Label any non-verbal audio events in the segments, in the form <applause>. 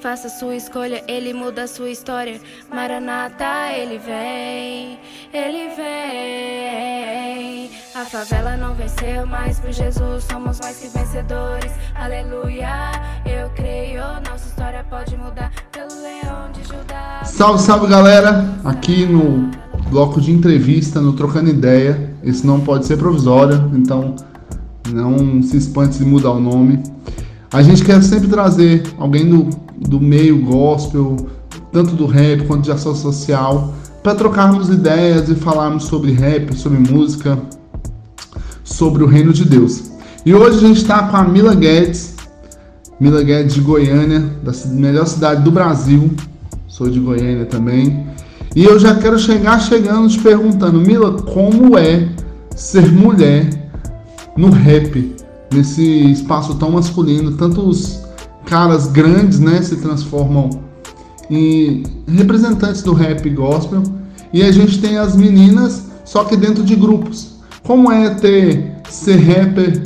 Faça sua escolha, ele muda a sua história. Maranata, ele vem, ele vem. A favela não venceu, mas por Jesus somos mais que vencedores. Aleluia, eu creio, nossa história pode mudar pelo leão de Judá. Salve, salve galera! Aqui no bloco de entrevista, no Trocando Ideia. Esse não pode ser provisório, então não se espante de mudar o nome. A gente quer sempre trazer alguém do, do meio gospel, tanto do rap quanto de ação social, para trocarmos ideias e falarmos sobre rap, sobre música, sobre o reino de Deus. E hoje a gente está com a Mila Guedes, Mila Guedes de Goiânia, da melhor cidade do Brasil. Sou de Goiânia também. E eu já quero chegar chegando te perguntando, Mila, como é ser mulher no rap, nesse espaço tão masculino, tantos caras grandes, né, se transformam em representantes do rap gospel, e a gente tem as meninas, só que dentro de grupos. Como é ter ser rapper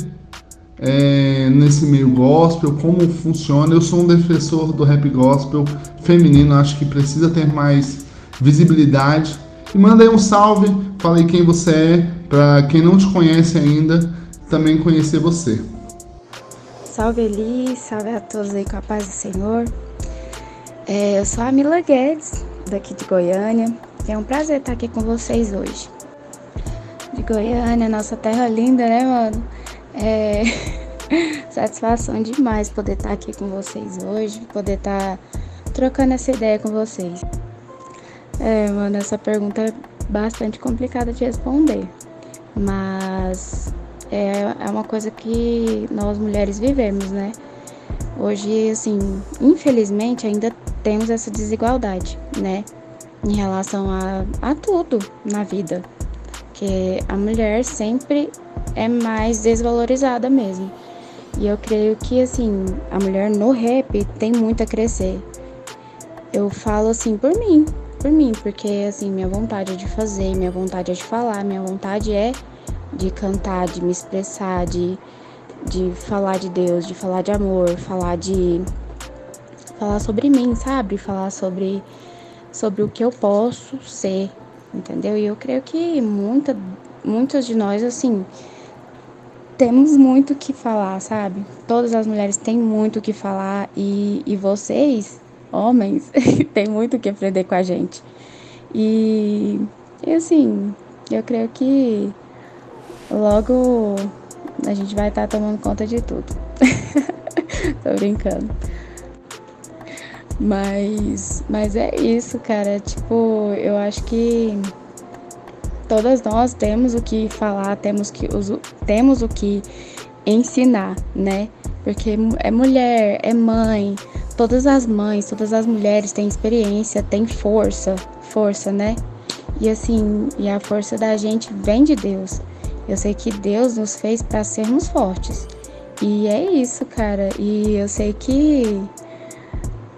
é, nesse meio gospel? Como funciona? Eu sou um defensor do rap gospel feminino, acho que precisa ter mais visibilidade. E manda aí um salve, fala aí quem você é, para quem não te conhece ainda, também conhecer você. Salve Eli, salve a todos aí com a paz do Senhor. É, eu sou a Mila Guedes, daqui de Goiânia. É um prazer estar aqui com vocês hoje. De Goiânia, nossa terra linda, né, mano? É <laughs> satisfação demais poder estar aqui com vocês hoje, poder estar trocando essa ideia com vocês. É, mano, essa pergunta é bastante complicada de responder, mas é, é uma coisa que nós mulheres vivemos, né? Hoje, assim, infelizmente ainda temos essa desigualdade, né? Em relação a, a tudo na vida. Que a mulher sempre é mais desvalorizada mesmo. E eu creio que, assim, a mulher no rap tem muito a crescer. Eu falo assim por mim, por mim, porque, assim, minha vontade é de fazer, minha vontade é de falar, minha vontade é de cantar, de me expressar, de, de falar de Deus, de falar de amor, falar de. falar sobre mim, sabe? Falar sobre, sobre o que eu posso ser, entendeu? E eu creio que muita, muitas de nós, assim, temos muito o que falar, sabe? Todas as mulheres têm muito o que falar e, e vocês, homens, <laughs> têm muito o que aprender com a gente. E, e assim, eu creio que Logo a gente vai estar tá tomando conta de tudo. <laughs> Tô brincando. Mas, mas é isso, cara. Tipo, eu acho que todas nós temos o que falar, temos, que, temos o que ensinar, né? Porque é mulher, é mãe, todas as mães, todas as mulheres têm experiência, têm força, força, né? E assim, e a força da gente vem de Deus. Eu sei que Deus nos fez para sermos fortes. E é isso, cara. E eu sei que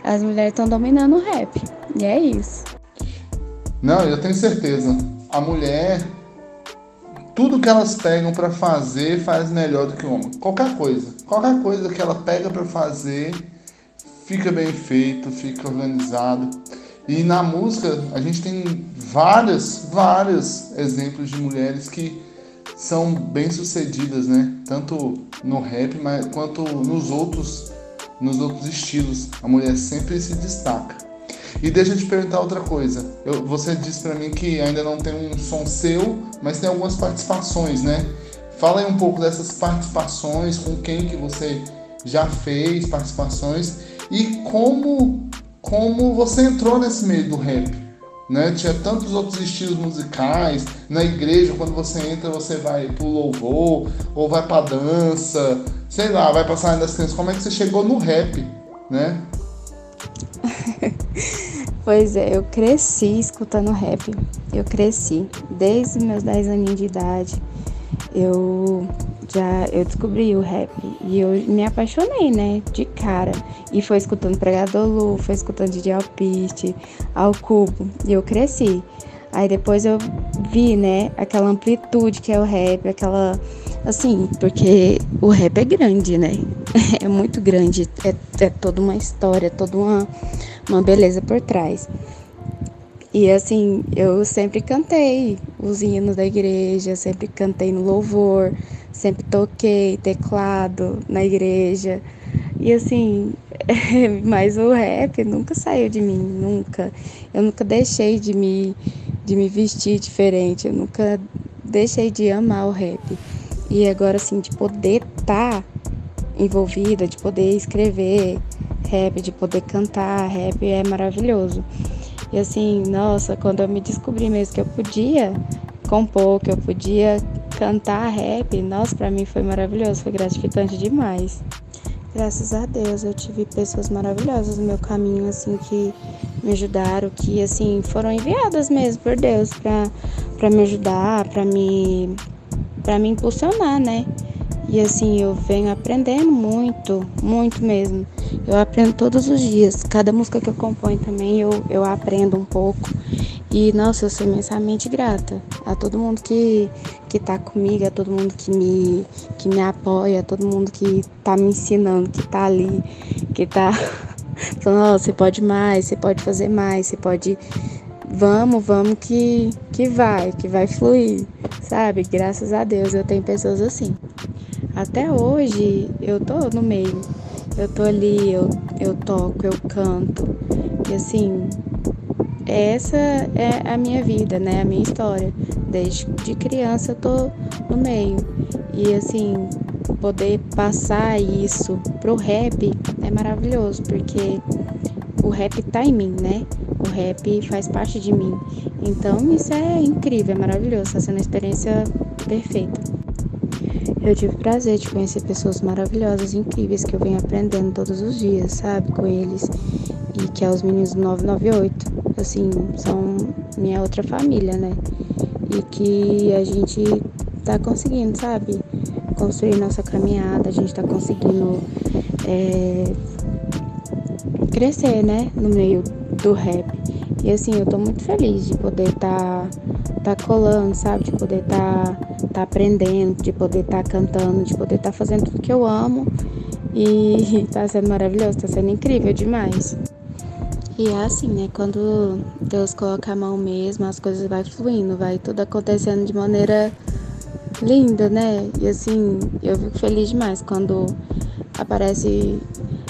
as mulheres estão dominando o rap. E é isso. Não, eu tenho certeza. A mulher, tudo que elas pegam para fazer, faz melhor do que o homem. Qualquer coisa. Qualquer coisa que ela pega para fazer, fica bem feito, fica organizado. E na música, a gente tem vários, vários exemplos de mulheres que são bem sucedidas, né? Tanto no rap, mas quanto nos outros, nos outros estilos. A mulher sempre se destaca. E deixa eu te perguntar outra coisa. Eu, você disse para mim que ainda não tem um som seu, mas tem algumas participações, né? Fala aí um pouco dessas participações, com quem que você já fez participações e como como você entrou nesse meio do rap né? Tinha tantos outros estilos musicais. Na igreja, quando você entra, você vai pro louvor, ou vai pra dança, sei lá, vai passar das crianças. Como é que você chegou no rap, né? <laughs> pois é, eu cresci escutando rap. Eu cresci desde meus 10 aninhos de idade. Eu eu descobri o rap e eu me apaixonei, né, de cara. E foi escutando Pregador Lu, foi escutando DJ Alpiste, Ao Cubo, e eu cresci. Aí depois eu vi, né, aquela amplitude que é o rap, aquela assim, porque o rap é grande, né? <laughs> é muito grande, é, é toda uma história, toda uma, uma beleza por trás. E assim, eu sempre cantei os hinos da igreja, sempre cantei no louvor, sempre toquei teclado na igreja. E assim, <laughs> mas o rap nunca saiu de mim, nunca. Eu nunca deixei de me, de me vestir diferente, eu nunca deixei de amar o rap. E agora, assim, de poder estar tá envolvida, de poder escrever rap, de poder cantar rap é maravilhoso. E assim, nossa, quando eu me descobri mesmo que eu podia compor, que eu podia cantar rap, nossa, para mim foi maravilhoso, foi gratificante demais. Graças a Deus eu tive pessoas maravilhosas no meu caminho, assim, que me ajudaram, que, assim, foram enviadas mesmo por Deus para me ajudar, para me, pra me impulsionar, né? E assim, eu venho aprendendo muito, muito mesmo. Eu aprendo todos os dias. Cada música que eu componho também eu, eu aprendo um pouco. E nossa, eu sou imensamente grata a todo mundo que, que tá comigo, a todo mundo que me, que me apoia, a todo mundo que tá me ensinando, que tá ali, que tá <laughs> falando, oh, você pode mais, você pode fazer mais, você pode. Vamos, vamos que, que vai, que vai fluir, sabe? Graças a Deus eu tenho pessoas assim. Até hoje eu tô no meio. Eu tô ali, eu, eu toco, eu canto. E assim, essa é a minha vida, né? A minha história. Desde de criança eu tô no meio. E assim, poder passar isso pro rap é maravilhoso, porque o rap tá em mim, né? O rap faz parte de mim. Então isso é incrível, é maravilhoso, tá sendo uma experiência perfeita. Eu tive o prazer de conhecer pessoas maravilhosas, incríveis, que eu venho aprendendo todos os dias, sabe, com eles. E que é os meninos do 998. Assim, são minha outra família, né? E que a gente tá conseguindo, sabe? Construir nossa caminhada, a gente tá conseguindo é, crescer, né? No meio do rap. E assim, eu tô muito feliz de poder estar tá, tá colando, sabe? De poder estar tá, tá aprendendo, de poder estar tá cantando, de poder estar tá fazendo tudo que eu amo. E <laughs> tá sendo maravilhoso, tá sendo incrível demais. E é assim, né? Quando Deus coloca a mão mesmo, as coisas vai fluindo, vai tudo acontecendo de maneira linda, né? E assim, eu fico feliz demais quando aparece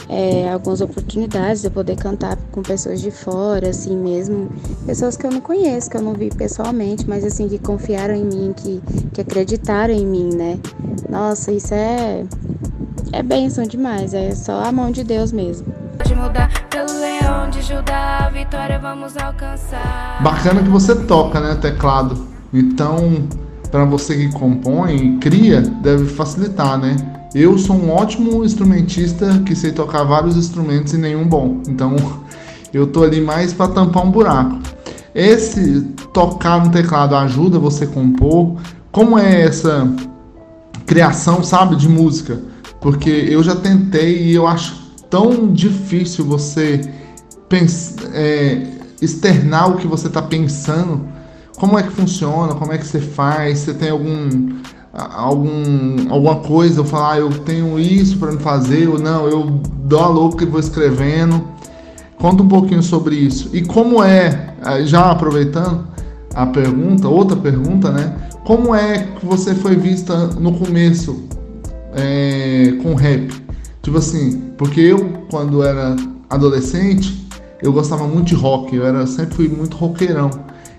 é, algumas oportunidades de eu poder cantar com pessoas de fora, assim mesmo. Pessoas que eu não conheço, que eu não vi pessoalmente, mas assim, que confiaram em mim, que, que acreditaram em mim, né? Nossa, isso é, é bênção demais, é só a mão de Deus mesmo. De mudar de Judá, vitória vamos alcançar. Bacana que você toca, né, teclado. Então, para você que compõe cria, deve facilitar, né? Eu sou um ótimo instrumentista que sei tocar vários instrumentos e nenhum bom. Então <laughs> eu tô ali mais para tampar um buraco. Esse tocar no teclado ajuda você a compor. Como é essa criação, sabe, de música? Porque eu já tentei e eu acho tão difícil você é, externar o que você está pensando. Como é que funciona? Como é que você faz? Você tem algum algum, alguma coisa, eu falar, ah, eu tenho isso para fazer, ou não, eu dou a louca e vou escrevendo. Conta um pouquinho sobre isso. E como é, já aproveitando a pergunta, outra pergunta, né? Como é que você foi vista no começo é, com rap? Tipo assim, porque eu, quando era adolescente, eu gostava muito de rock, eu era, sempre fui muito roqueirão.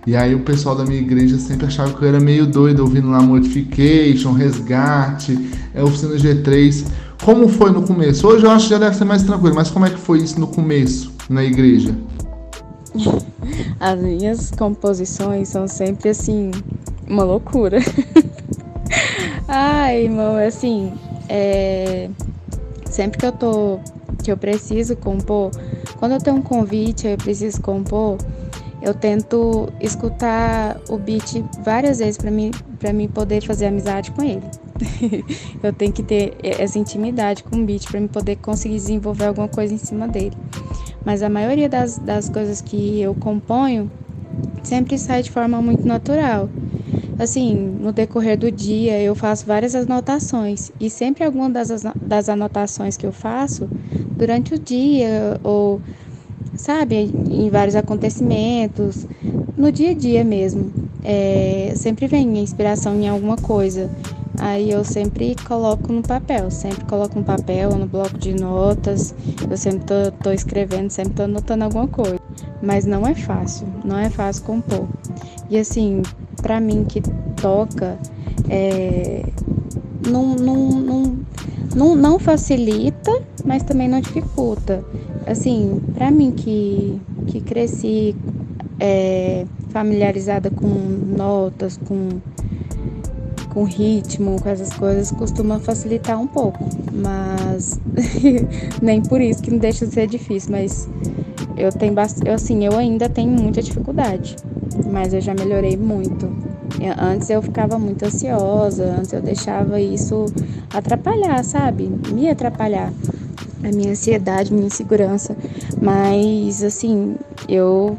E aí o pessoal da minha igreja sempre achava que eu era meio doido ouvindo lá Mortification, Resgate, é, Oficina G3. Como foi no começo? Hoje eu acho que já deve ser mais tranquilo, mas como é que foi isso no começo, na igreja? <laughs> As minhas composições são sempre assim, uma loucura. <laughs> Ai, irmão, assim, é... sempre que eu tô, que eu preciso compor, quando eu tenho um convite, eu preciso compor, eu tento escutar o beat várias vezes para mim, para mim poder fazer amizade com ele. <laughs> eu tenho que ter essa intimidade com o beat para me poder conseguir desenvolver alguma coisa em cima dele. Mas a maioria das, das coisas que eu componho sempre sai de forma muito natural. Assim, no decorrer do dia eu faço várias anotações e sempre alguma das, das anotações que eu faço durante o dia ou sabe, em vários acontecimentos, no dia a dia mesmo. É, sempre vem inspiração em alguma coisa. Aí eu sempre coloco no papel, sempre coloco no papel ou no bloco de notas. Eu sempre tô, tô escrevendo, sempre tô anotando alguma coisa. Mas não é fácil, não é fácil compor. E assim, para mim que toca, é, não, não, não, não, não facilita, mas também não dificulta. Assim, para mim que, que cresci é, familiarizada com notas, com com ritmo, com essas coisas, costuma facilitar um pouco. Mas <laughs> nem por isso que não deixa de ser difícil, mas eu tenho bastante, assim, eu ainda tenho muita dificuldade, mas eu já melhorei muito. Antes eu ficava muito ansiosa, antes eu deixava isso atrapalhar, sabe? Me atrapalhar. A minha ansiedade, minha insegurança. Mas assim, eu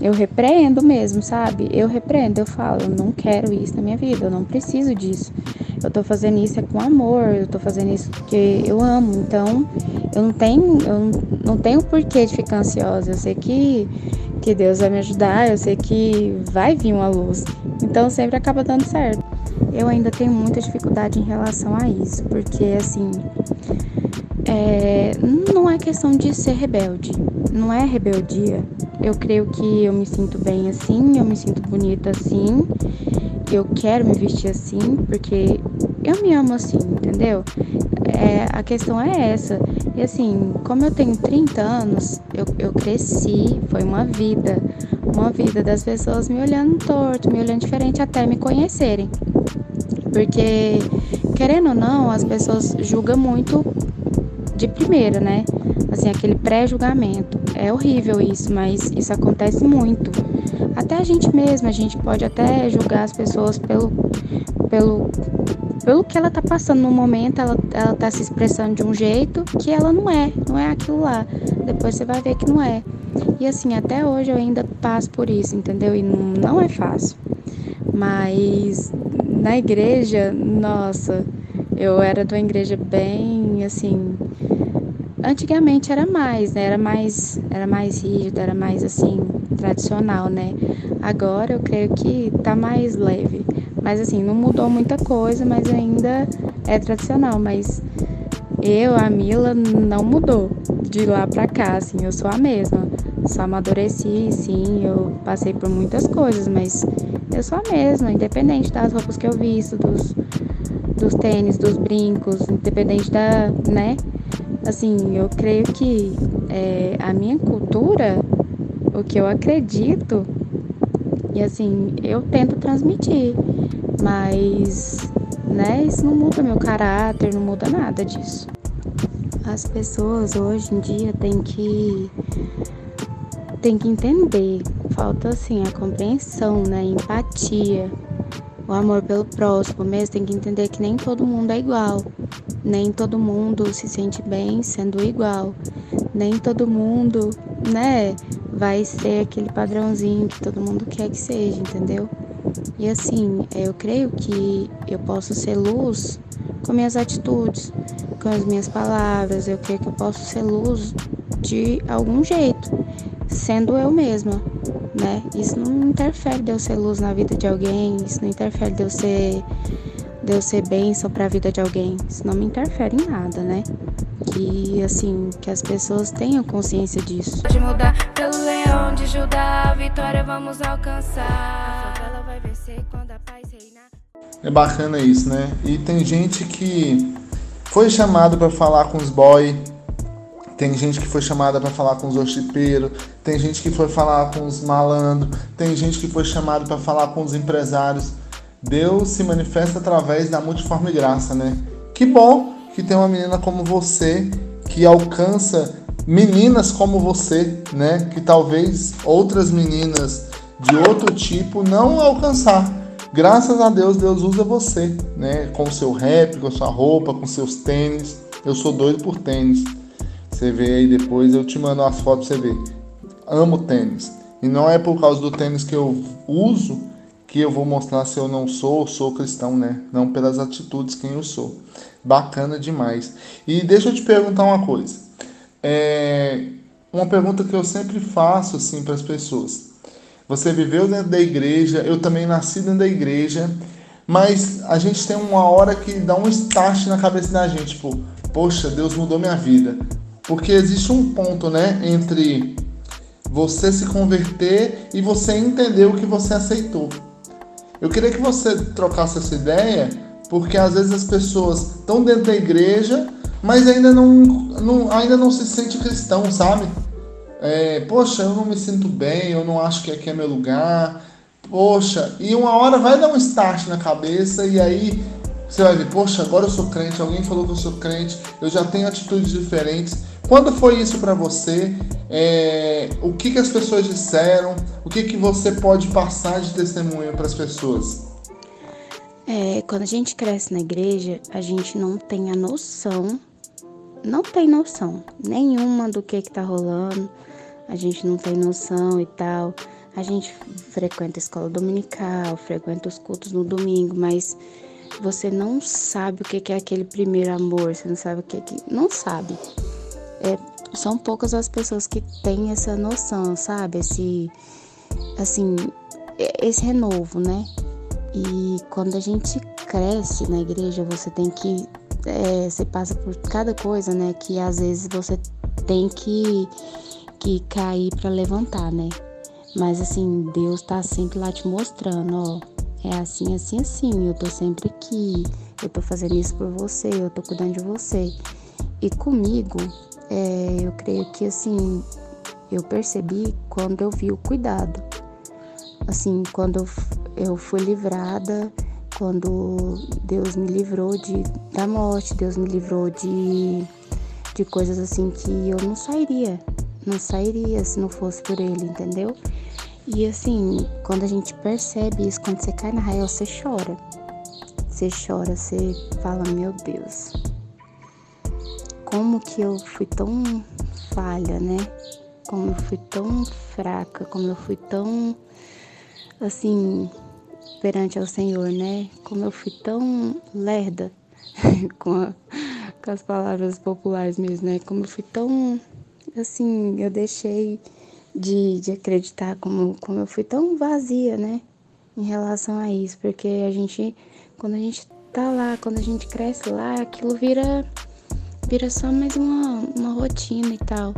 eu repreendo mesmo, sabe? Eu repreendo, eu falo, eu não quero isso na minha vida, eu não preciso disso. Eu tô fazendo isso é com amor, eu tô fazendo isso porque eu amo. Então, eu não tenho, eu não tenho porquê de ficar ansiosa. Eu sei que que Deus vai me ajudar, eu sei que vai vir uma luz. Então, sempre acaba dando certo. Eu ainda tenho muita dificuldade em relação a isso, porque assim, é, não é questão de ser rebelde, não é rebeldia. Eu creio que eu me sinto bem assim, eu me sinto bonita assim, eu quero me vestir assim, porque eu me amo assim, entendeu? É, a questão é essa. E assim, como eu tenho 30 anos, eu, eu cresci, foi uma vida, uma vida das pessoas me olhando torto, me olhando diferente até me conhecerem. Porque, querendo ou não, as pessoas julgam muito de primeira, né? Assim, aquele pré-julgamento. É horrível isso, mas isso acontece muito. Até a gente mesma, a gente pode até julgar as pessoas pelo, pelo, pelo que ela tá passando no momento, ela, ela tá se expressando de um jeito que ela não é, não é aquilo lá. Depois você vai ver que não é. E assim, até hoje eu ainda passo por isso, entendeu? E não, não é fácil. Mas na igreja, nossa, eu era de uma igreja bem assim, Antigamente era mais, né? Era mais, era mais rígido, era mais assim, tradicional, né? Agora eu creio que tá mais leve. Mas assim, não mudou muita coisa, mas ainda é tradicional. Mas eu, a Mila, não mudou de lá pra cá, assim, eu sou a mesma. Só amadureci, sim, eu passei por muitas coisas, mas eu sou a mesma, independente das roupas que eu visto, dos, dos tênis, dos brincos, independente da, né? Assim, eu creio que é, a minha cultura, o que eu acredito, e assim, eu tento transmitir, mas, né, isso não muda meu caráter, não muda nada disso. As pessoas hoje em dia têm que tem que entender, falta assim a compreensão, né, empatia, o amor pelo próximo, mesmo tem que entender que nem todo mundo é igual. Nem todo mundo se sente bem sendo igual. Nem todo mundo, né, vai ser aquele padrãozinho que todo mundo quer que seja, entendeu? E assim, eu creio que eu posso ser luz com minhas atitudes, com as minhas palavras. Eu creio que eu posso ser luz de algum jeito, sendo eu mesma né? Isso não interfere de eu ser luz na vida de alguém, isso não interfere de eu ser, de eu ser bênção para a vida de alguém, isso não me interfere em nada, né? Que, assim, que as pessoas tenham consciência disso. Pode mudar pelo leão de Judá, vitória vamos alcançar. Vai quando a paz reinar. É bacana isso, né? E tem gente que foi chamado para falar com os boys tem gente que foi chamada para falar com os orchipeiros, tem gente que foi falar com os malandros, tem gente que foi chamado para falar com os empresários. Deus se manifesta através da multiforme graça, né? Que bom que tem uma menina como você que alcança meninas como você, né? Que talvez outras meninas de outro tipo não alcançar. Graças a Deus, Deus usa você, né? Com seu rap, com sua roupa, com seus tênis. Eu sou doido por tênis. Você vê aí depois, eu te mando as fotos pra você ver. Amo tênis. E não é por causa do tênis que eu uso que eu vou mostrar se eu não sou ou sou cristão, né? Não pelas atitudes quem eu sou. Bacana demais. E deixa eu te perguntar uma coisa. É uma pergunta que eu sempre faço assim para as pessoas. Você viveu dentro da igreja, eu também nasci dentro da igreja, mas a gente tem uma hora que dá um start na cabeça da gente, tipo, poxa, Deus mudou minha vida. Porque existe um ponto, né, entre você se converter e você entender o que você aceitou. Eu queria que você trocasse essa ideia, porque às vezes as pessoas estão dentro da igreja, mas ainda não, não, ainda não se sente cristão, sabe? É, poxa, eu não me sinto bem, eu não acho que aqui é meu lugar. Poxa, e uma hora vai dar um start na cabeça e aí você vai ver, poxa, agora eu sou crente, alguém falou que eu sou crente, eu já tenho atitudes diferentes. Quando foi isso para você? É, o que, que as pessoas disseram? O que, que você pode passar de testemunho para as pessoas? É, quando a gente cresce na igreja, a gente não tem a noção, não tem noção nenhuma do que está rolando, a gente não tem noção e tal. A gente frequenta a escola dominical, frequenta os cultos no domingo, mas você não sabe o que é aquele primeiro amor, você não sabe o que é que. Não sabe é, são poucas as pessoas que têm essa noção, sabe? Esse, assim, esse renovo, né? E quando a gente cresce na igreja, você tem que. É, você passa por cada coisa, né? Que às vezes você tem que, que cair para levantar, né? Mas assim, Deus tá sempre lá te mostrando, ó. É assim, assim, assim. Eu tô sempre aqui. Eu tô fazendo isso por você. Eu tô cuidando de você. E comigo, é, eu creio que assim, eu percebi quando eu vi o cuidado. Assim, quando eu fui livrada, quando Deus me livrou de, da morte, Deus me livrou de, de coisas assim que eu não sairia, não sairia se não fosse por Ele, entendeu? E assim, quando a gente percebe isso, quando você cai na raia, você chora. Você chora, você fala, meu Deus, como que eu fui tão falha, né? Como eu fui tão fraca, como eu fui tão assim perante ao Senhor, né? Como eu fui tão lerda <laughs> com, a, com as palavras populares mesmo, né? Como eu fui tão assim, eu deixei de, de acreditar, como, como eu fui tão vazia, né? Em relação a isso, porque a gente, quando a gente tá lá, quando a gente cresce lá, aquilo vira vira só mais uma, uma rotina e tal.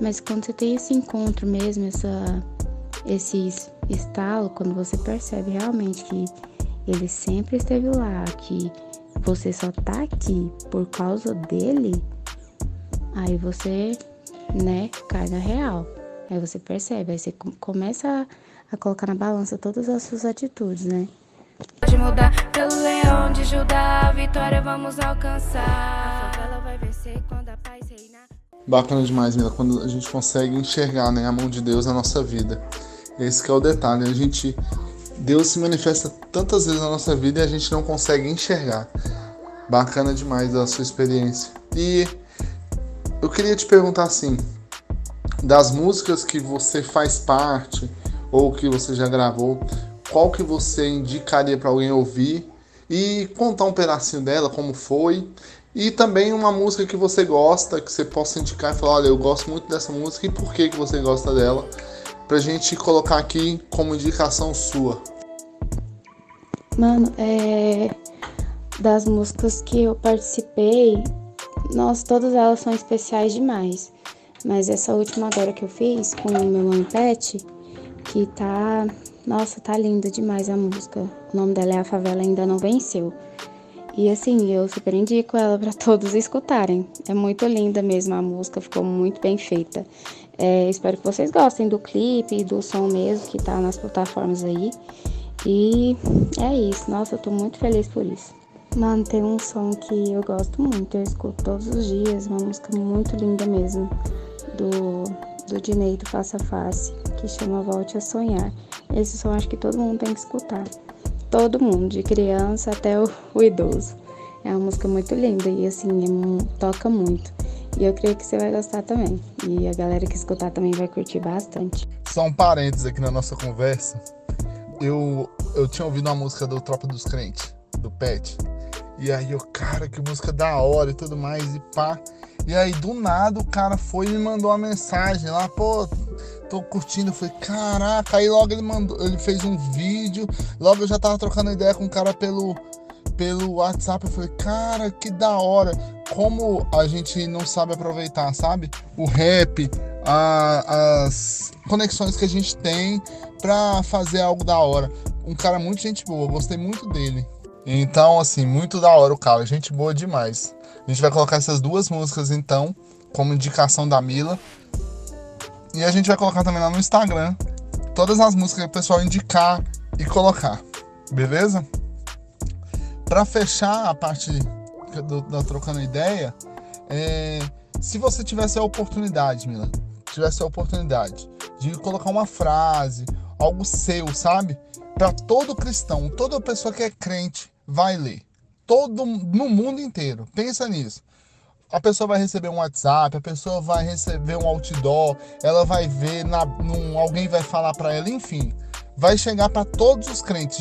Mas quando você tem esse encontro mesmo, essa, esse estalo, quando você percebe realmente que ele sempre esteve lá, que você só tá aqui por causa dele, aí você, né, cai na real. Aí você percebe, aí você começa a, a colocar na balança todas as suas atitudes, né? Pode mudar pelo leão de Judá, a vitória vamos alcançar. A favela vai vencer quando a paz reinar. Bacana demais, Mila, quando a gente consegue enxergar né, a mão de Deus na nossa vida. Esse é o detalhe, a gente Deus se manifesta tantas vezes na nossa vida e a gente não consegue enxergar. Bacana demais a sua experiência. E eu queria te perguntar assim, das músicas que você faz parte ou que você já gravou, qual que você indicaria para alguém ouvir e contar um pedacinho dela, como foi. E também uma música que você gosta, que você possa indicar e falar, olha, eu gosto muito dessa música e por que, que você gosta dela, pra gente colocar aqui como indicação sua. Mano, é das músicas que eu participei, nossa, todas elas são especiais demais. Mas essa última agora que eu fiz com o meu mãe Pet, que tá nossa, tá linda demais a música. O nome dela é A Favela Ainda Não Venceu. E assim, eu super indico ela para todos escutarem. É muito linda mesmo a música, ficou muito bem feita. É, espero que vocês gostem do clipe e do som mesmo que tá nas plataformas aí. E é isso. Nossa, eu tô muito feliz por isso. Mano, tem um som que eu gosto muito, eu escuto todos os dias, uma música muito linda mesmo, do, do Dinei do Face a Face, que chama Volte a Sonhar. Esse som acho que todo mundo tem que escutar. Todo mundo, de criança até o, o idoso. É uma música muito linda e assim, é, toca muito. E eu creio que você vai gostar também. E a galera que escutar também vai curtir bastante. Só um parênteses aqui na nossa conversa. Eu, eu tinha ouvido uma música do Tropa dos Crentes, do Pet. E aí eu, cara, que música da hora e tudo mais, e pá. E aí do nada o cara foi e me mandou uma mensagem lá, pô, tô curtindo. Eu falei, caraca, aí logo ele mandou, ele fez um vídeo, logo eu já tava trocando ideia com o cara pelo, pelo WhatsApp. Eu falei, cara, que da hora. Como a gente não sabe aproveitar, sabe? O rap, a, as conexões que a gente tem pra fazer algo da hora. Um cara muito gente boa, gostei muito dele. Então, assim, muito da hora o cara, gente boa demais. A gente vai colocar essas duas músicas então, como indicação da Mila. E a gente vai colocar também lá no Instagram todas as músicas que o pessoal indicar e colocar. Beleza? Para fechar a parte do, da trocando ideia, é, se você tivesse a oportunidade, Mila, tivesse a oportunidade de colocar uma frase, algo seu, sabe? Para todo cristão, toda pessoa que é crente vai ler. Todo no mundo inteiro. Pensa nisso. A pessoa vai receber um WhatsApp, a pessoa vai receber um outdoor, ela vai ver, na, num, alguém vai falar para ela, enfim, vai chegar para todos os crentes